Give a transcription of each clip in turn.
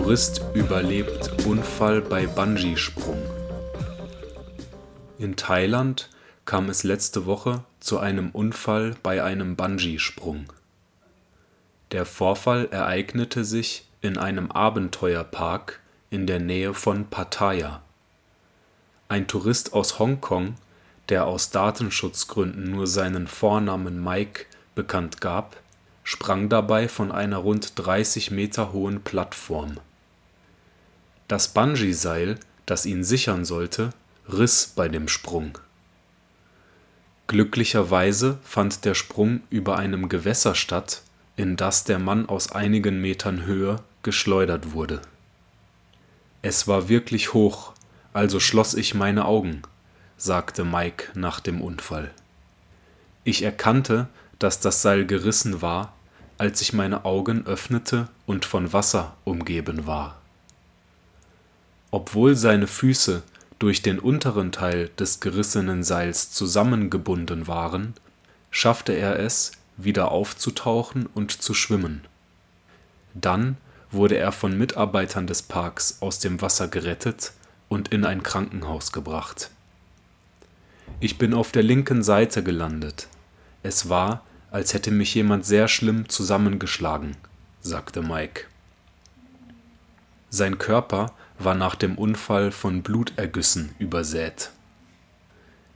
Tourist überlebt Unfall bei Bungee-Sprung. In Thailand kam es letzte Woche zu einem Unfall bei einem Bungee-Sprung. Der Vorfall ereignete sich in einem Abenteuerpark in der Nähe von Pattaya. Ein Tourist aus Hongkong, der aus Datenschutzgründen nur seinen Vornamen Mike bekannt gab, sprang dabei von einer rund 30 Meter hohen Plattform. Das Bungee-Seil, das ihn sichern sollte, riss bei dem Sprung. Glücklicherweise fand der Sprung über einem Gewässer statt, in das der Mann aus einigen Metern Höhe geschleudert wurde. Es war wirklich hoch, also schloss ich meine Augen, sagte Mike nach dem Unfall. Ich erkannte, dass das Seil gerissen war als ich meine Augen öffnete und von Wasser umgeben war. Obwohl seine Füße durch den unteren Teil des gerissenen Seils zusammengebunden waren, schaffte er es, wieder aufzutauchen und zu schwimmen. Dann wurde er von Mitarbeitern des Parks aus dem Wasser gerettet und in ein Krankenhaus gebracht. Ich bin auf der linken Seite gelandet. Es war, als hätte mich jemand sehr schlimm zusammengeschlagen, sagte Mike. Sein Körper war nach dem Unfall von Blutergüssen übersät.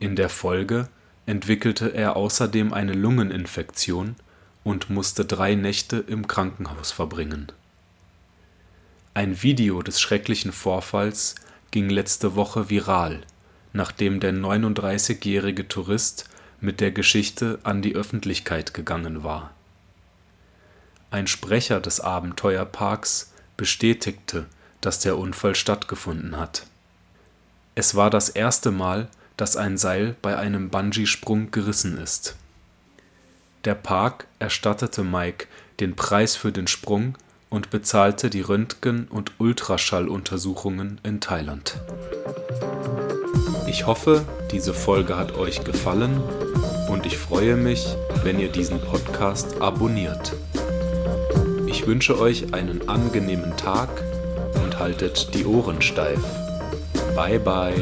In der Folge entwickelte er außerdem eine Lungeninfektion und musste drei Nächte im Krankenhaus verbringen. Ein Video des schrecklichen Vorfalls ging letzte Woche viral, nachdem der 39-jährige Tourist mit der Geschichte an die Öffentlichkeit gegangen war. Ein Sprecher des Abenteuerparks bestätigte, dass der Unfall stattgefunden hat. Es war das erste Mal, dass ein Seil bei einem Bungee-Sprung gerissen ist. Der Park erstattete Mike den Preis für den Sprung und bezahlte die Röntgen- und Ultraschalluntersuchungen in Thailand. Ich hoffe, diese Folge hat euch gefallen und ich freue mich, wenn ihr diesen Podcast abonniert. Ich wünsche euch einen angenehmen Tag und haltet die Ohren steif. Bye bye.